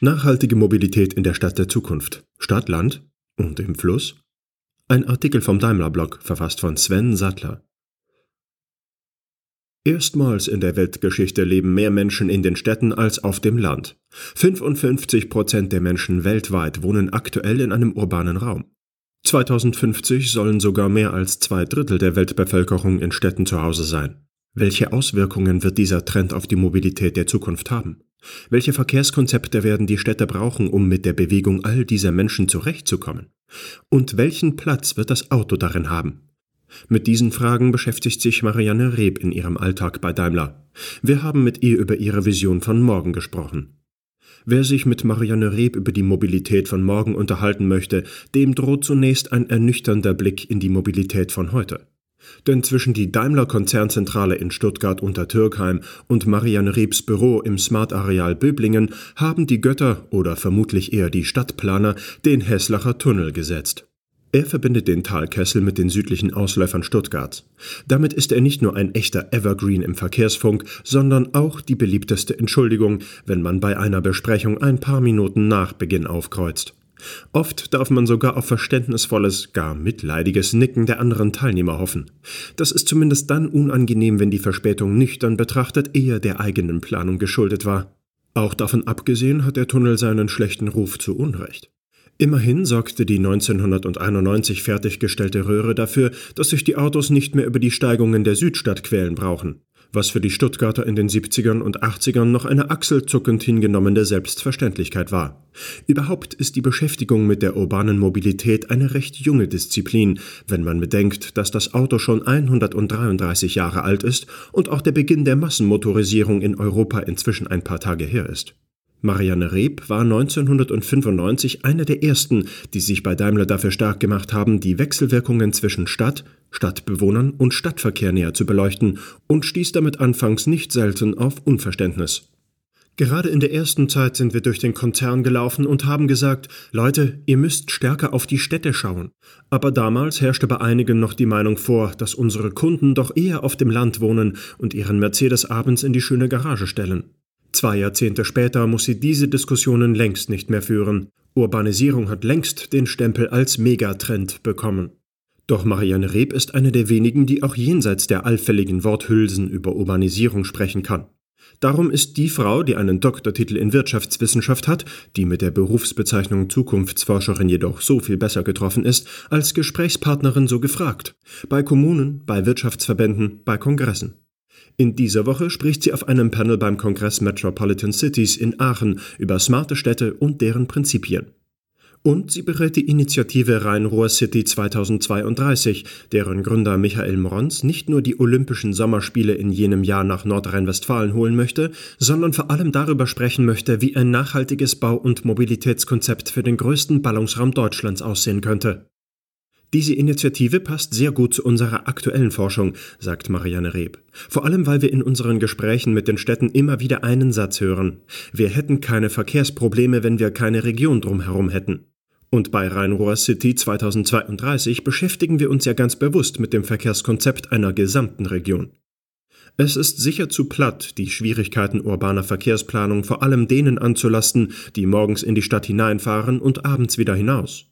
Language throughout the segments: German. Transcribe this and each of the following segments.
Nachhaltige Mobilität in der Stadt der Zukunft. Stadt, Land und im Fluss? Ein Artikel vom Daimler-Blog, verfasst von Sven Sattler. Erstmals in der Weltgeschichte leben mehr Menschen in den Städten als auf dem Land. 55 Prozent der Menschen weltweit wohnen aktuell in einem urbanen Raum. 2050 sollen sogar mehr als zwei Drittel der Weltbevölkerung in Städten zu Hause sein. Welche Auswirkungen wird dieser Trend auf die Mobilität der Zukunft haben? Welche Verkehrskonzepte werden die Städte brauchen, um mit der Bewegung all dieser Menschen zurechtzukommen? Und welchen Platz wird das Auto darin haben? Mit diesen Fragen beschäftigt sich Marianne Reb in ihrem Alltag bei Daimler. Wir haben mit ihr über ihre Vision von morgen gesprochen. Wer sich mit Marianne Reb über die Mobilität von morgen unterhalten möchte, dem droht zunächst ein ernüchternder Blick in die Mobilität von heute. Denn zwischen die Daimler-Konzernzentrale in Stuttgart unter Türkheim und Marianne Rebs Büro im Smart-Areal Böblingen haben die Götter oder vermutlich eher die Stadtplaner den Häslacher Tunnel gesetzt. Er verbindet den Talkessel mit den südlichen Ausläufern Stuttgarts. Damit ist er nicht nur ein echter Evergreen im Verkehrsfunk, sondern auch die beliebteste Entschuldigung, wenn man bei einer Besprechung ein paar Minuten nach Beginn aufkreuzt. Oft darf man sogar auf verständnisvolles, gar mitleidiges Nicken der anderen Teilnehmer hoffen. Das ist zumindest dann unangenehm, wenn die Verspätung nüchtern betrachtet eher der eigenen Planung geschuldet war. Auch davon abgesehen hat der Tunnel seinen schlechten Ruf zu Unrecht. Immerhin sorgte die 1991 fertiggestellte Röhre dafür, dass sich die Autos nicht mehr über die Steigungen der Südstadt quälen brauchen was für die Stuttgarter in den 70ern und 80ern noch eine achselzuckend hingenommene Selbstverständlichkeit war. Überhaupt ist die Beschäftigung mit der urbanen Mobilität eine recht junge Disziplin, wenn man bedenkt, dass das Auto schon 133 Jahre alt ist und auch der Beginn der Massenmotorisierung in Europa inzwischen ein paar Tage her ist. Marianne Reb war 1995 eine der ersten, die sich bei Daimler dafür stark gemacht haben, die Wechselwirkungen zwischen Stadt, Stadtbewohnern und Stadtverkehr näher zu beleuchten und stieß damit anfangs nicht selten auf Unverständnis. Gerade in der ersten Zeit sind wir durch den Konzern gelaufen und haben gesagt, Leute, ihr müsst stärker auf die Städte schauen. Aber damals herrschte bei einigen noch die Meinung vor, dass unsere Kunden doch eher auf dem Land wohnen und ihren Mercedes abends in die schöne Garage stellen. Zwei Jahrzehnte später muss sie diese Diskussionen längst nicht mehr führen. Urbanisierung hat längst den Stempel als Megatrend bekommen. Doch Marianne Reb ist eine der wenigen, die auch jenseits der allfälligen Worthülsen über Urbanisierung sprechen kann. Darum ist die Frau, die einen Doktortitel in Wirtschaftswissenschaft hat, die mit der Berufsbezeichnung Zukunftsforscherin jedoch so viel besser getroffen ist, als Gesprächspartnerin so gefragt. Bei Kommunen, bei Wirtschaftsverbänden, bei Kongressen. In dieser Woche spricht sie auf einem Panel beim Kongress Metropolitan Cities in Aachen über smarte Städte und deren Prinzipien. Und sie berät die Initiative Rhein-Ruhr City 2032, deren Gründer Michael Mrons nicht nur die Olympischen Sommerspiele in jenem Jahr nach Nordrhein-Westfalen holen möchte, sondern vor allem darüber sprechen möchte, wie ein nachhaltiges Bau- und Mobilitätskonzept für den größten Ballungsraum Deutschlands aussehen könnte. Diese Initiative passt sehr gut zu unserer aktuellen Forschung, sagt Marianne Reb. Vor allem, weil wir in unseren Gesprächen mit den Städten immer wieder einen Satz hören. Wir hätten keine Verkehrsprobleme, wenn wir keine Region drumherum hätten. Und bei Rhein-Ruhr City 2032 beschäftigen wir uns ja ganz bewusst mit dem Verkehrskonzept einer gesamten Region. Es ist sicher zu platt, die Schwierigkeiten urbaner Verkehrsplanung vor allem denen anzulasten, die morgens in die Stadt hineinfahren und abends wieder hinaus.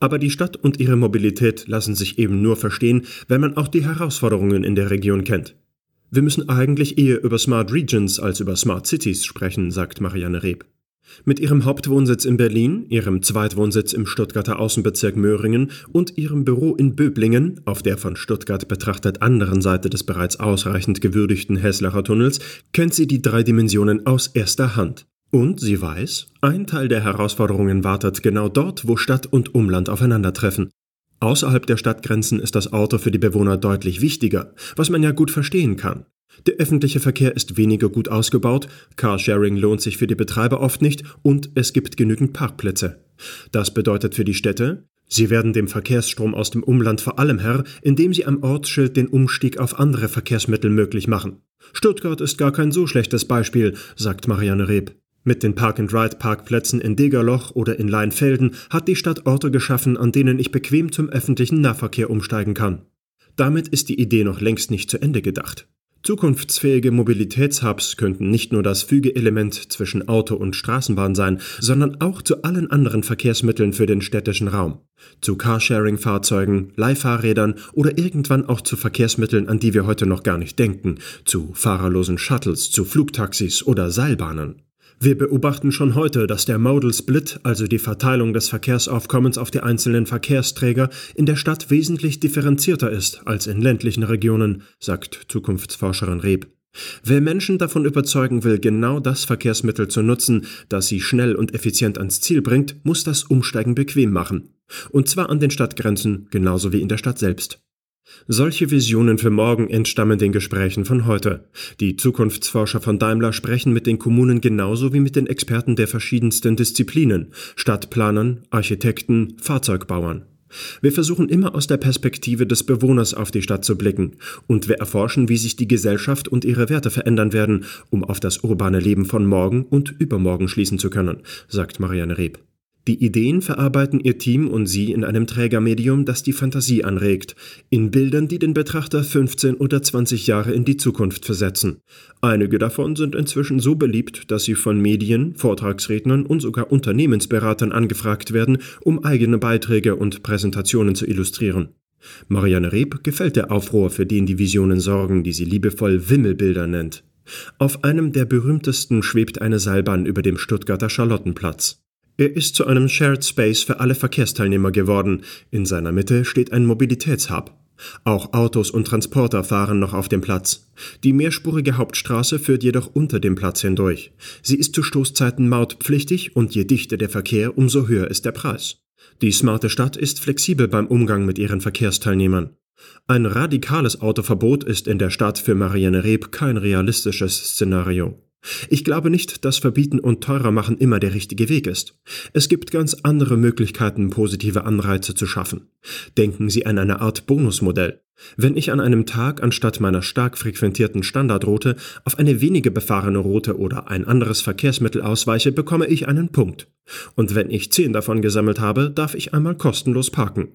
Aber die Stadt und ihre Mobilität lassen sich eben nur verstehen, wenn man auch die Herausforderungen in der Region kennt. Wir müssen eigentlich eher über Smart Regions als über Smart Cities sprechen, sagt Marianne Reb. Mit ihrem Hauptwohnsitz in Berlin, ihrem Zweitwohnsitz im Stuttgarter Außenbezirk Möhringen und ihrem Büro in Böblingen, auf der von Stuttgart betrachtet anderen Seite des bereits ausreichend gewürdigten Häslacher Tunnels, kennt sie die drei Dimensionen aus erster Hand. Und sie weiß, ein Teil der Herausforderungen wartet genau dort, wo Stadt und Umland aufeinandertreffen. Außerhalb der Stadtgrenzen ist das Auto für die Bewohner deutlich wichtiger, was man ja gut verstehen kann. Der öffentliche Verkehr ist weniger gut ausgebaut, Carsharing lohnt sich für die Betreiber oft nicht und es gibt genügend Parkplätze. Das bedeutet für die Städte, sie werden dem Verkehrsstrom aus dem Umland vor allem Herr, indem sie am Ortsschild den Umstieg auf andere Verkehrsmittel möglich machen. Stuttgart ist gar kein so schlechtes Beispiel, sagt Marianne Reb. Mit den Park-and-Ride-Parkplätzen in Degerloch oder in Leinfelden hat die Stadt Orte geschaffen, an denen ich bequem zum öffentlichen Nahverkehr umsteigen kann. Damit ist die Idee noch längst nicht zu Ende gedacht. Zukunftsfähige Mobilitätshubs könnten nicht nur das Fügeelement zwischen Auto und Straßenbahn sein, sondern auch zu allen anderen Verkehrsmitteln für den städtischen Raum. Zu Carsharing-Fahrzeugen, Leihfahrrädern oder irgendwann auch zu Verkehrsmitteln, an die wir heute noch gar nicht denken, zu fahrerlosen Shuttles, zu Flugtaxis oder Seilbahnen. Wir beobachten schon heute, dass der Modal Split, also die Verteilung des Verkehrsaufkommens auf die einzelnen Verkehrsträger, in der Stadt wesentlich differenzierter ist als in ländlichen Regionen, sagt Zukunftsforscherin Reb. Wer Menschen davon überzeugen will, genau das Verkehrsmittel zu nutzen, das sie schnell und effizient ans Ziel bringt, muss das Umsteigen bequem machen. Und zwar an den Stadtgrenzen genauso wie in der Stadt selbst. Solche Visionen für morgen entstammen den Gesprächen von heute. Die Zukunftsforscher von Daimler sprechen mit den Kommunen genauso wie mit den Experten der verschiedensten Disziplinen, Stadtplanern, Architekten, Fahrzeugbauern. Wir versuchen immer aus der Perspektive des Bewohners auf die Stadt zu blicken, und wir erforschen, wie sich die Gesellschaft und ihre Werte verändern werden, um auf das urbane Leben von morgen und übermorgen schließen zu können, sagt Marianne Reb. Die Ideen verarbeiten ihr Team und sie in einem Trägermedium, das die Fantasie anregt, in Bildern, die den Betrachter 15 oder 20 Jahre in die Zukunft versetzen. Einige davon sind inzwischen so beliebt, dass sie von Medien, Vortragsrednern und sogar Unternehmensberatern angefragt werden, um eigene Beiträge und Präsentationen zu illustrieren. Marianne Reb gefällt der Aufruhr, für den die Visionen sorgen, die sie liebevoll Wimmelbilder nennt. Auf einem der berühmtesten schwebt eine Seilbahn über dem Stuttgarter Charlottenplatz. Er ist zu einem Shared Space für alle Verkehrsteilnehmer geworden. In seiner Mitte steht ein Mobilitätshub. Auch Autos und Transporter fahren noch auf dem Platz. Die mehrspurige Hauptstraße führt jedoch unter dem Platz hindurch. Sie ist zu Stoßzeiten mautpflichtig und je dichter der Verkehr, umso höher ist der Preis. Die smarte Stadt ist flexibel beim Umgang mit ihren Verkehrsteilnehmern. Ein radikales Autoverbot ist in der Stadt für Marianne Reb kein realistisches Szenario. Ich glaube nicht, dass Verbieten und teurer machen immer der richtige Weg ist. Es gibt ganz andere Möglichkeiten, positive Anreize zu schaffen. Denken Sie an eine Art Bonusmodell. Wenn ich an einem Tag anstatt meiner stark frequentierten Standardroute auf eine weniger befahrene Route oder ein anderes Verkehrsmittel ausweiche, bekomme ich einen Punkt. Und wenn ich zehn davon gesammelt habe, darf ich einmal kostenlos parken.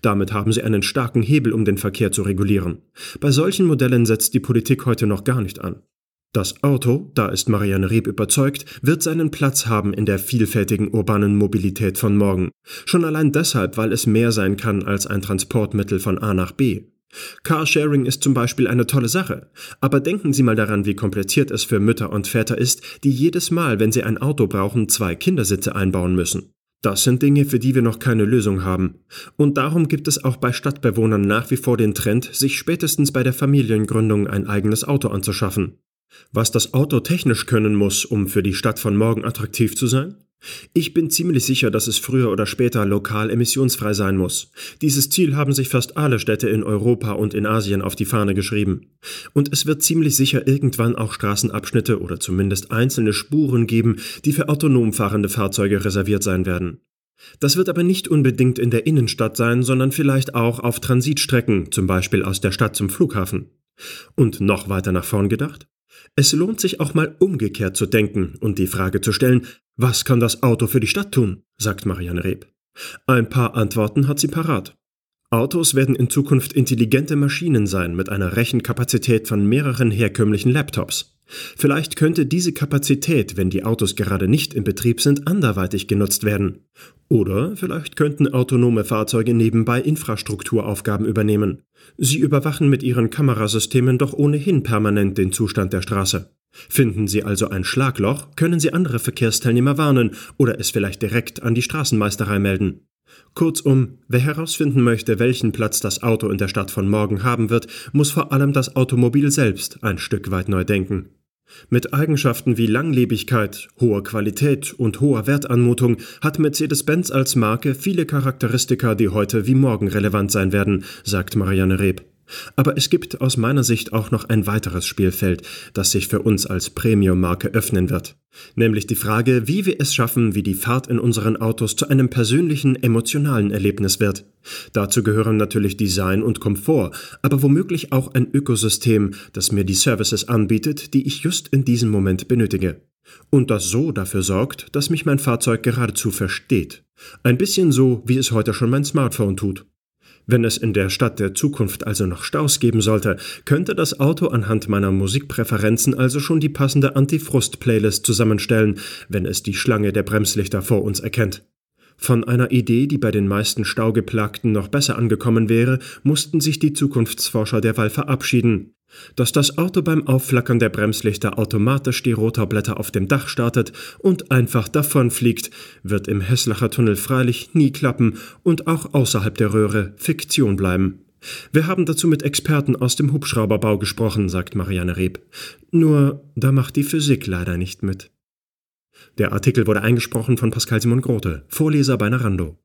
Damit haben Sie einen starken Hebel, um den Verkehr zu regulieren. Bei solchen Modellen setzt die Politik heute noch gar nicht an. Das Auto, da ist Marianne Reb überzeugt, wird seinen Platz haben in der vielfältigen urbanen Mobilität von morgen. Schon allein deshalb, weil es mehr sein kann als ein Transportmittel von A nach B. Carsharing ist zum Beispiel eine tolle Sache, aber denken Sie mal daran, wie kompliziert es für Mütter und Väter ist, die jedes Mal, wenn sie ein Auto brauchen, zwei Kindersitze einbauen müssen. Das sind Dinge, für die wir noch keine Lösung haben. Und darum gibt es auch bei Stadtbewohnern nach wie vor den Trend, sich spätestens bei der Familiengründung ein eigenes Auto anzuschaffen. Was das Auto technisch können muss, um für die Stadt von morgen attraktiv zu sein? Ich bin ziemlich sicher, dass es früher oder später lokal emissionsfrei sein muss. Dieses Ziel haben sich fast alle Städte in Europa und in Asien auf die Fahne geschrieben. Und es wird ziemlich sicher irgendwann auch Straßenabschnitte oder zumindest einzelne Spuren geben, die für autonom fahrende Fahrzeuge reserviert sein werden. Das wird aber nicht unbedingt in der Innenstadt sein, sondern vielleicht auch auf Transitstrecken, zum Beispiel aus der Stadt zum Flughafen. Und noch weiter nach vorn gedacht? Es lohnt sich auch mal umgekehrt zu denken und die Frage zu stellen, was kann das Auto für die Stadt tun? sagt Marianne Reb. Ein paar Antworten hat sie parat. Autos werden in Zukunft intelligente Maschinen sein mit einer Rechenkapazität von mehreren herkömmlichen Laptops. Vielleicht könnte diese Kapazität, wenn die Autos gerade nicht in Betrieb sind, anderweitig genutzt werden. Oder vielleicht könnten autonome Fahrzeuge nebenbei Infrastrukturaufgaben übernehmen. Sie überwachen mit ihren Kamerasystemen doch ohnehin permanent den Zustand der Straße. Finden Sie also ein Schlagloch, können Sie andere Verkehrsteilnehmer warnen oder es vielleicht direkt an die Straßenmeisterei melden. Kurzum, wer herausfinden möchte, welchen Platz das Auto in der Stadt von morgen haben wird, muss vor allem das Automobil selbst ein Stück weit neu denken. Mit Eigenschaften wie Langlebigkeit, hoher Qualität und hoher Wertanmutung hat Mercedes-Benz als Marke viele Charakteristika, die heute wie morgen relevant sein werden, sagt Marianne Reb. Aber es gibt aus meiner Sicht auch noch ein weiteres Spielfeld, das sich für uns als Premium-Marke öffnen wird. Nämlich die Frage, wie wir es schaffen, wie die Fahrt in unseren Autos zu einem persönlichen, emotionalen Erlebnis wird. Dazu gehören natürlich Design und Komfort, aber womöglich auch ein Ökosystem, das mir die Services anbietet, die ich just in diesem Moment benötige. Und das so dafür sorgt, dass mich mein Fahrzeug geradezu versteht. Ein bisschen so, wie es heute schon mein Smartphone tut. Wenn es in der Stadt der Zukunft also noch Staus geben sollte, könnte das Auto anhand meiner Musikpräferenzen also schon die passende Antifrust-Playlist zusammenstellen, wenn es die Schlange der Bremslichter vor uns erkennt. Von einer Idee, die bei den meisten Staugeplagten noch besser angekommen wäre, mussten sich die Zukunftsforscher derweil verabschieden. Dass das Auto beim Aufflackern der Bremslichter automatisch die Rotorblätter auf dem Dach startet und einfach davonfliegt, wird im Häslacher Tunnel freilich nie klappen und auch außerhalb der Röhre Fiktion bleiben. Wir haben dazu mit Experten aus dem Hubschrauberbau gesprochen, sagt Marianne Reb. Nur da macht die Physik leider nicht mit. Der Artikel wurde eingesprochen von Pascal Simon Grote, Vorleser bei Narando.